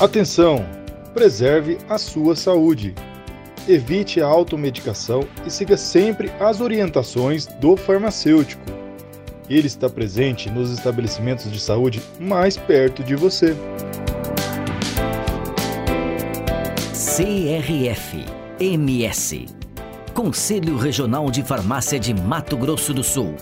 Atenção! Preserve a sua saúde. Evite a automedicação e siga sempre as orientações do farmacêutico. Ele está presente nos estabelecimentos de saúde mais perto de você. CRF MS Conselho Regional de Farmácia de Mato Grosso do Sul